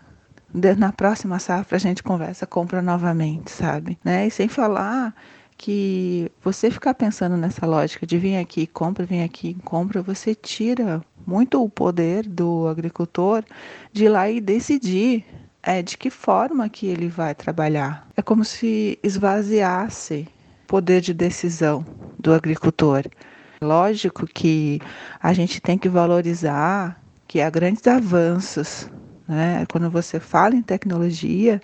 na próxima safra a gente conversa, compra novamente, sabe? Né? E sem falar que você ficar pensando nessa lógica de vir aqui, compra, vem aqui, compra, você tira muito o poder do agricultor de ir lá e decidir é, de que forma que ele vai trabalhar. É como se esvaziasse o poder de decisão do agricultor. Lógico que a gente tem que valorizar que há grandes avanços né? Quando você fala em tecnologia,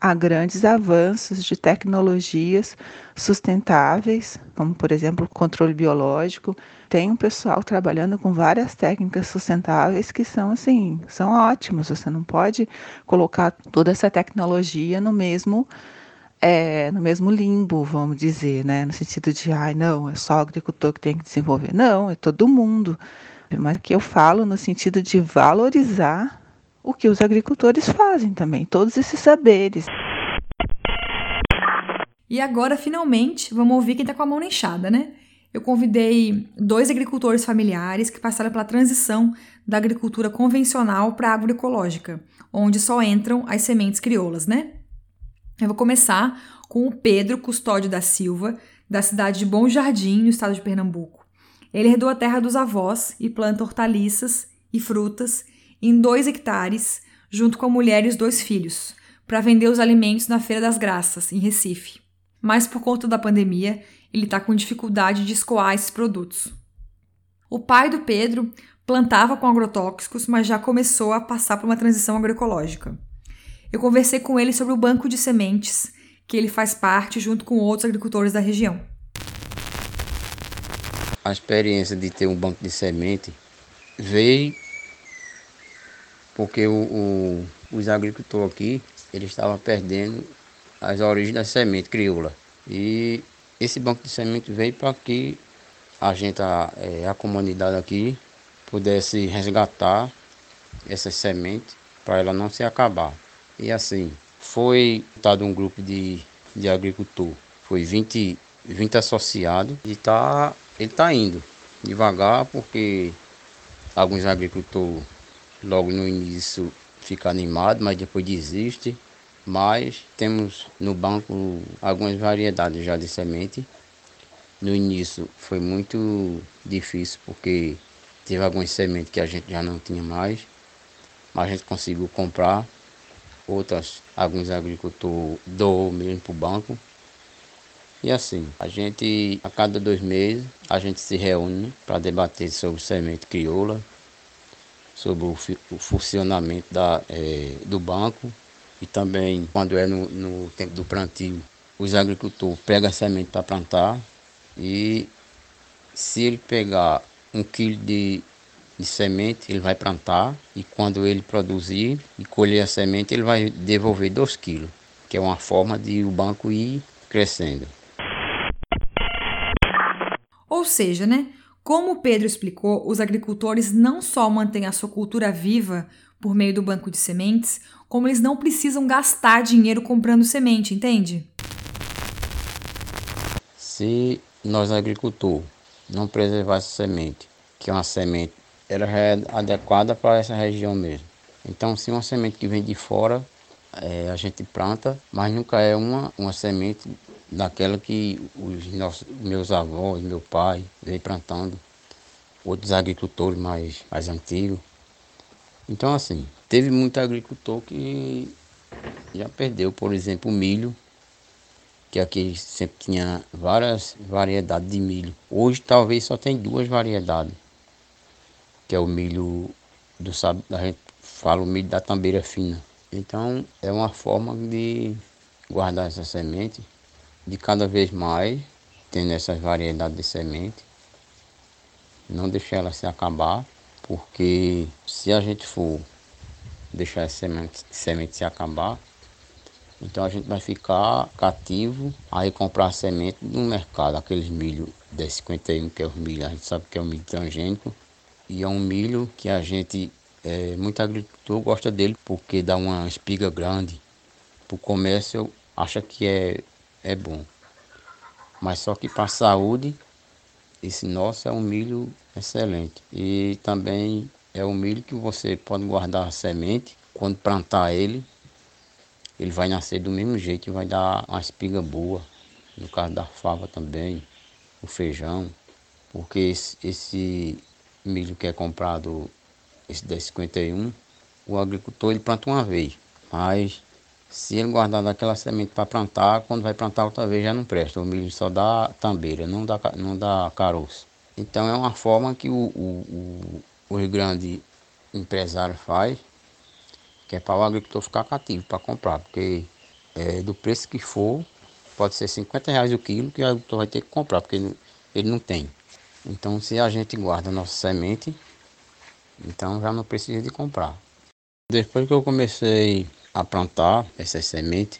há grandes avanços de tecnologias sustentáveis, como por exemplo controle biológico. Tem um pessoal trabalhando com várias técnicas sustentáveis que são assim, são ótimas. Você não pode colocar toda essa tecnologia no mesmo é, no mesmo limbo, vamos dizer, né? No sentido de, ai, não, é só o agricultor que tem que desenvolver. Não, é todo mundo. Mas que eu falo no sentido de valorizar o que os agricultores fazem também, todos esses saberes. E agora, finalmente, vamos ouvir quem está com a mão na enxada, né? Eu convidei dois agricultores familiares que passaram pela transição da agricultura convencional para a agroecológica, onde só entram as sementes crioulas, né? Eu vou começar com o Pedro Custódio da Silva, da cidade de Bom Jardim, no estado de Pernambuco. Ele herdou a terra dos avós e planta hortaliças e frutas em dois hectares, junto com a mulher e os dois filhos, para vender os alimentos na Feira das Graças, em Recife. Mas por conta da pandemia, ele está com dificuldade de escoar esses produtos. O pai do Pedro plantava com agrotóxicos, mas já começou a passar por uma transição agroecológica. Eu conversei com ele sobre o banco de sementes, que ele faz parte junto com outros agricultores da região. A experiência de ter um banco de semente veio porque o, o, os agricultores aqui eles estavam perdendo as origens da semente crioula. E esse banco de semente veio para que a gente, a, é, a comunidade aqui, pudesse resgatar essas sementes para ela não se acabar. E assim, foi dado um grupo de, de agricultor, foi 20, 20 associados e tá, ele está indo devagar porque alguns agricultores logo no início fica animado, mas depois desiste. Mas temos no banco algumas variedades já de semente. No início foi muito difícil porque teve algumas sementes que a gente já não tinha mais, mas a gente conseguiu comprar. Outras, alguns agricultores doou mesmo para o banco. E assim, a gente, a cada dois meses, a gente se reúne para debater sobre semente crioula, sobre o, o funcionamento da, é, do banco e também quando é no, no tempo do plantio, os agricultores pegam a semente para plantar e se ele pegar um quilo de, de semente, ele vai plantar e quando ele produzir e colher a semente, ele vai devolver dois quilos, que é uma forma de o banco ir crescendo. Ou seja, né? Como Pedro explicou, os agricultores não só mantêm a sua cultura viva por meio do banco de sementes, como eles não precisam gastar dinheiro comprando semente, entende? Se nós agricultores não preservar essa semente, que é uma semente era adequada para essa região mesmo. Então, se uma semente que vem de fora, é, a gente planta, mas nunca é uma, uma semente daquela que os nossos, meus avós, meu pai veio plantando, outros agricultores mais, mais antigos. Então assim, teve muito agricultor que já perdeu, por exemplo, o milho, que aqui sempre tinha várias variedades de milho. Hoje talvez só tem duas variedades, que é o milho do a gente fala o milho da tambeira fina. Então é uma forma de guardar essa semente de cada vez mais, tendo essas variedades de semente, não deixar ela se acabar, porque se a gente for deixar essa semente, semente se acabar, Então a gente vai ficar cativo a comprar semente no mercado, aqueles milho 1051, que é o milho, a gente sabe que é o milho transgênico, e é um milho que a gente, é, muito agricultor gosta dele porque dá uma espiga grande. Para o comércio acha que é, é bom. Mas só que para a saúde, esse nosso é um milho excelente. E também é um milho que você pode guardar a semente, quando plantar ele, ele vai nascer do mesmo jeito e vai dar uma espiga boa. No caso da fava também, o feijão. Porque esse, esse milho que é comprado, esse 1051, o agricultor ele planta uma vez. Mas se ele guardar daquela semente para plantar, quando vai plantar outra vez já não presta. O milho só dá tambeira, não dá, não dá caroço. Então é uma forma que o, o, o, os grandes empresários faz, que é para o agricultor ficar cativo para comprar, porque é, do preço que for, pode ser 50 reais o quilo que o agricultor vai ter que comprar, porque ele, ele não tem. Então se a gente guarda a nossa semente, então já não precisa de comprar. Depois que eu comecei a plantar essas sementes,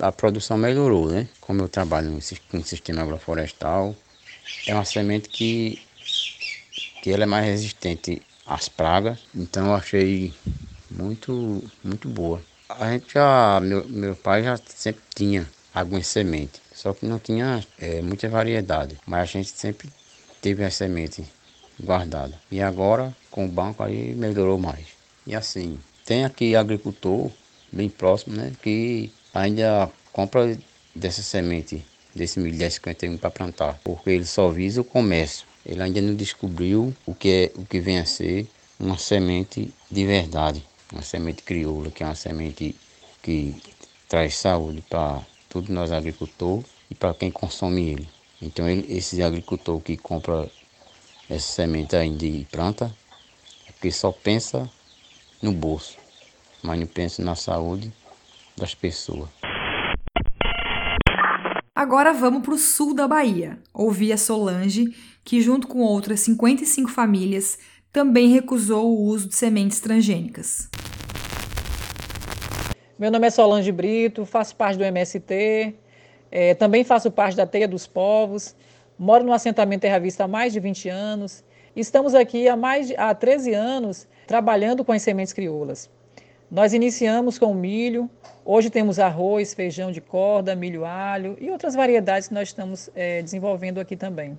a produção melhorou, né? Como eu trabalho com sistema agroflorestal, é uma semente que, que ela é mais resistente às pragas, então eu achei muito, muito boa. A gente já, meu, meu pai já sempre tinha algumas sementes, só que não tinha é, muita variedade, mas a gente sempre teve a semente guardada. E agora, com o banco, aí melhorou mais. E assim, tem aqui agricultor bem próximo, né, que ainda compra dessa semente, desse milho 1051 para plantar, porque ele só visa o comércio. Ele ainda não descobriu o que é o que vem a ser uma semente de verdade, uma semente crioula, que é uma semente que traz saúde para todos nós agricultores e para quem consome ele. Então ele, esse agricultor que compra essa semente ainda e planta, é porque só pensa no bolso mas não penso na saúde das pessoas. Agora vamos para o sul da Bahia. Ouvi a Solange, que junto com outras 55 famílias também recusou o uso de sementes transgênicas. Meu nome é Solange Brito, faço parte do MST, é, também faço parte da Teia dos Povos, moro no assentamento Terra Vista há mais de 20 anos. Estamos aqui há mais de, há 13 anos trabalhando com as sementes crioulas. Nós iniciamos com milho, hoje temos arroz, feijão de corda, milho alho e outras variedades que nós estamos é, desenvolvendo aqui também.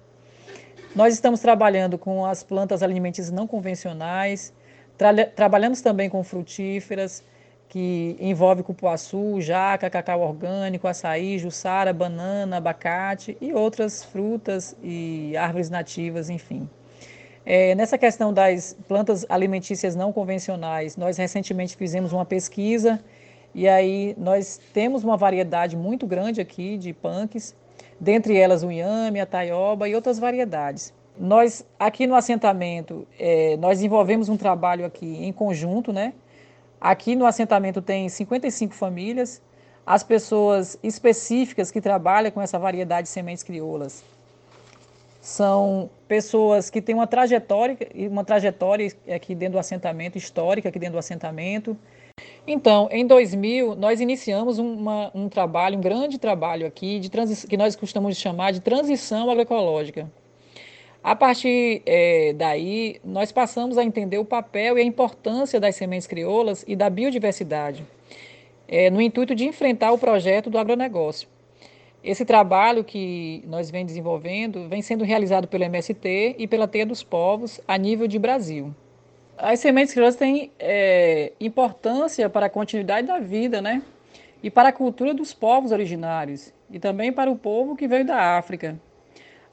Nós estamos trabalhando com as plantas alimentícias não convencionais, tra trabalhamos também com frutíferas, que envolve cupuaçu, jaca, cacau orgânico, açaí, jussara, banana, abacate e outras frutas e árvores nativas, enfim. É, nessa questão das plantas alimentícias não convencionais, nós recentemente fizemos uma pesquisa e aí nós temos uma variedade muito grande aqui de punks, dentre elas o inhame, a taioba e outras variedades. Nós, aqui no assentamento, é, nós desenvolvemos um trabalho aqui em conjunto, né? Aqui no assentamento tem 55 famílias, as pessoas específicas que trabalham com essa variedade de sementes crioulas são pessoas que têm uma trajetória, uma trajetória aqui dentro do assentamento, histórica aqui dentro do assentamento. Então, em 2000, nós iniciamos uma, um trabalho, um grande trabalho aqui, de que nós costumamos chamar de transição agroecológica. A partir é, daí, nós passamos a entender o papel e a importância das sementes crioulas e da biodiversidade, é, no intuito de enfrentar o projeto do agronegócio. Esse trabalho que nós vem desenvolvendo vem sendo realizado pelo MST e pela Teia dos Povos a nível de Brasil. As sementes crioulas têm é, importância para a continuidade da vida, né? E para a cultura dos povos originários e também para o povo que veio da África.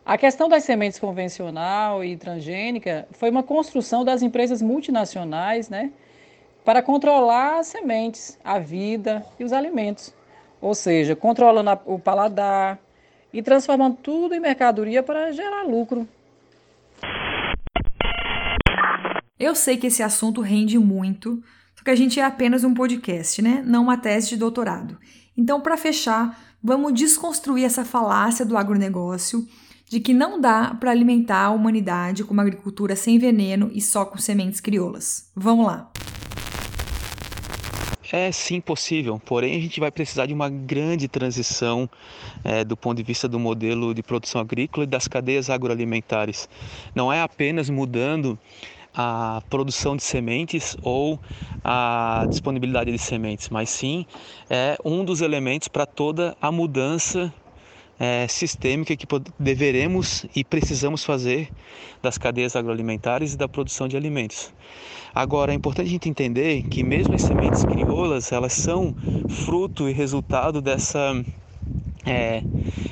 A questão das sementes convencional e transgênica foi uma construção das empresas multinacionais, né? Para controlar as sementes, a vida e os alimentos ou seja, controlando o paladar e transformando tudo em mercadoria para gerar lucro. Eu sei que esse assunto rende muito, só que a gente é apenas um podcast, né? Não uma tese de doutorado. Então, para fechar, vamos desconstruir essa falácia do agronegócio de que não dá para alimentar a humanidade com uma agricultura sem veneno e só com sementes crioulas. Vamos lá. É sim possível, porém a gente vai precisar de uma grande transição é, do ponto de vista do modelo de produção agrícola e das cadeias agroalimentares. Não é apenas mudando a produção de sementes ou a disponibilidade de sementes, mas sim é um dos elementos para toda a mudança é, sistêmica que deveremos e precisamos fazer das cadeias agroalimentares e da produção de alimentos. Agora, é importante a gente entender que mesmo as sementes crioulas, elas são fruto e resultado dessa é,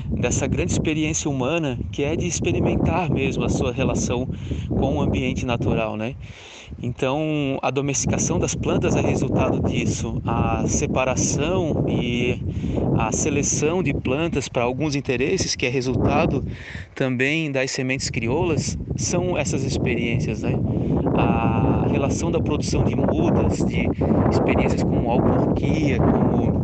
dessa grande experiência humana que é de experimentar mesmo a sua relação com o ambiente natural, né? Então, a domesticação das plantas é resultado disso. A separação e a seleção de plantas para alguns interesses, que é resultado também das sementes crioulas, são essas experiências, né? A relação da produção de mudas, de experiências como alporquia, como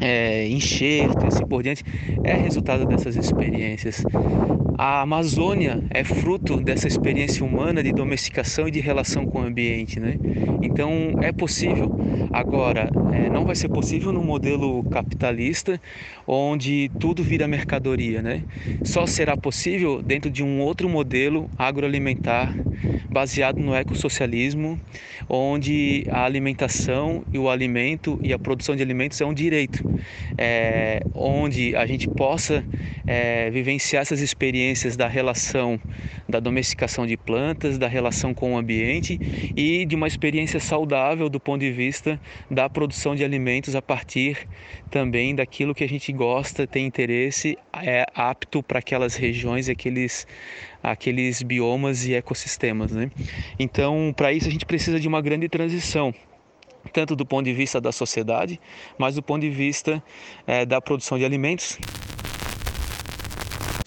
é, enxerto e assim por diante, é resultado dessas experiências. A Amazônia é fruto dessa experiência humana de domesticação e de relação com o ambiente, né? Então é possível. Agora, é, não vai ser possível no modelo capitalista, onde tudo vira mercadoria, né? Só será possível dentro de um outro modelo agroalimentar baseado no ecossocialismo, onde a alimentação e o alimento e a produção de alimentos é um direito é, onde a gente possa é, vivenciar essas experiências da relação da domesticação de plantas, da relação com o ambiente e de uma experiência saudável do ponto de vista da produção de alimentos a partir também daquilo que a gente gosta, tem interesse, é apto para aquelas regiões aqueles aqueles biomas e ecossistemas, né? Então, para isso a gente precisa de uma grande transição tanto do ponto de vista da sociedade, mas do ponto de vista é, da produção de alimentos.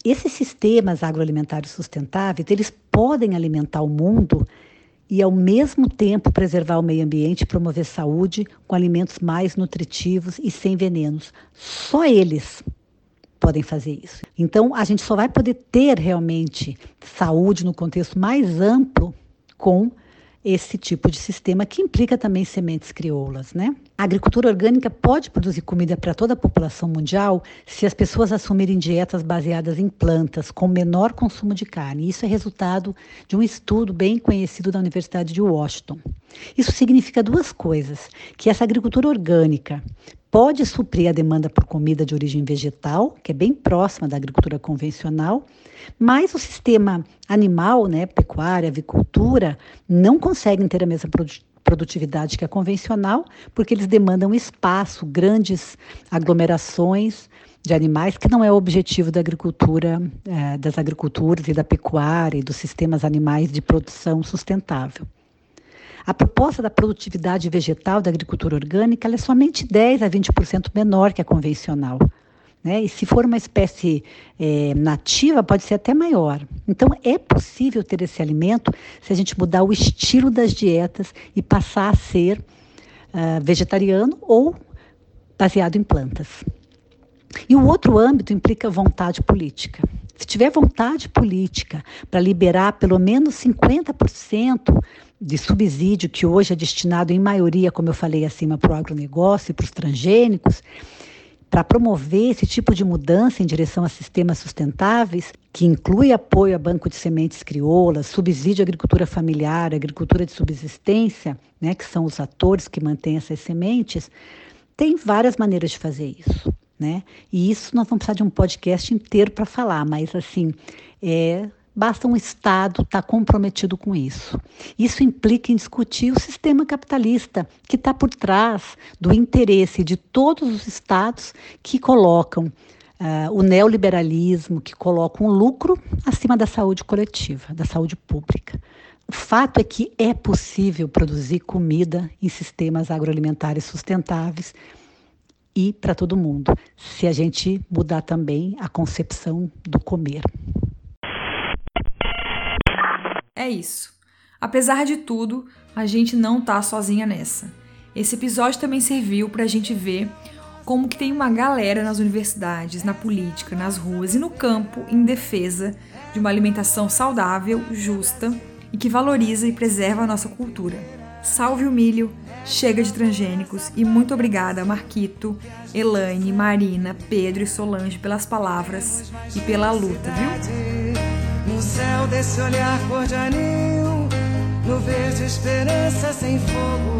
Esses sistemas agroalimentares sustentáveis, eles podem alimentar o mundo e ao mesmo tempo preservar o meio ambiente e promover saúde com alimentos mais nutritivos e sem venenos. Só eles podem fazer isso. Então, a gente só vai poder ter realmente saúde no contexto mais amplo com esse tipo de sistema que implica também sementes crioulas, né? A agricultura orgânica pode produzir comida para toda a população mundial se as pessoas assumirem dietas baseadas em plantas com menor consumo de carne. Isso é resultado de um estudo bem conhecido da Universidade de Washington. Isso significa duas coisas: que essa agricultura orgânica pode suprir a demanda por comida de origem vegetal, que é bem próxima da agricultura convencional, mas o sistema animal, né, pecuária, avicultura, não conseguem ter a mesma produtividade que a convencional, porque eles demandam espaço, grandes aglomerações de animais, que não é o objetivo da agricultura, é, das agriculturas e da pecuária e dos sistemas animais de produção sustentável. A proposta da produtividade vegetal da agricultura orgânica é somente 10 a 20% menor que a convencional. Né? E se for uma espécie é, nativa, pode ser até maior. Então, é possível ter esse alimento se a gente mudar o estilo das dietas e passar a ser uh, vegetariano ou baseado em plantas. E o outro âmbito implica vontade política. Se tiver vontade política para liberar pelo menos 50% de subsídio que hoje é destinado em maioria, como eu falei acima, para o agronegócio e para os transgênicos, para promover esse tipo de mudança em direção a sistemas sustentáveis, que inclui apoio a banco de sementes crioulas, subsídio à agricultura familiar, agricultura de subsistência, né, que são os atores que mantêm essas sementes, tem várias maneiras de fazer isso. Né? E isso nós vamos precisar de um podcast inteiro para falar, mas assim, é, Basta um Estado estar tá comprometido com isso. Isso implica em discutir o sistema capitalista que está por trás do interesse de todos os Estados que colocam uh, o neoliberalismo, que colocam o lucro acima da saúde coletiva, da saúde pública. O fato é que é possível produzir comida em sistemas agroalimentares sustentáveis e para todo mundo, se a gente mudar também a concepção do comer. É isso. Apesar de tudo, a gente não tá sozinha nessa. Esse episódio também serviu para a gente ver como que tem uma galera nas universidades, na política, nas ruas e no campo em defesa de uma alimentação saudável, justa e que valoriza e preserva a nossa cultura. salve o milho, chega de transgênicos e muito obrigada Marquito, Elaine, Marina, Pedro e Solange pelas palavras e pela luta, viu? No céu desse olhar cor de anil, no verde esperança sem fogo,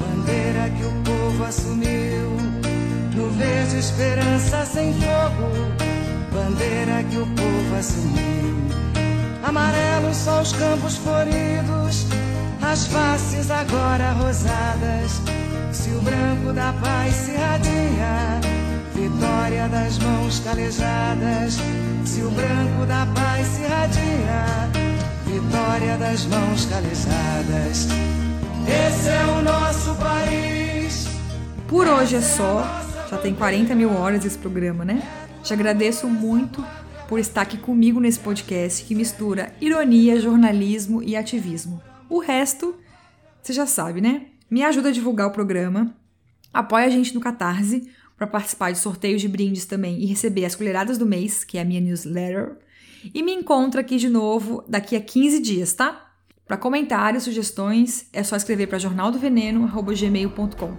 bandeira que o povo assumiu. No verde esperança sem fogo, bandeira que o povo assumiu. Amarelos só os campos floridos, as faces agora rosadas. Se o branco da paz se radia, vitória das mãos calejadas. Se o branco da paz se radia, vitória das mãos calejadas. Esse é o nosso país. Por hoje é só. Já tem 40 mil horas esse programa, né? Te agradeço muito por estar aqui comigo nesse podcast que mistura ironia, jornalismo e ativismo. O resto, você já sabe, né? Me ajuda a divulgar o programa, apoia a gente no Catarse para participar de sorteios de brindes também e receber as colheradas do mês, que é a minha newsletter. E me encontra aqui de novo daqui a 15 dias, tá? Para comentários, sugestões, é só escrever para jornaldoveneno@gmail.com.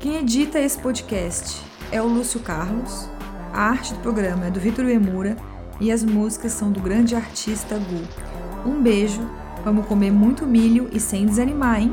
Quem edita esse podcast é o Lúcio Carlos. A arte do programa é do Vitor Uemura e as músicas são do grande artista Gu. Um beijo, vamos comer muito milho e sem desanimar, hein?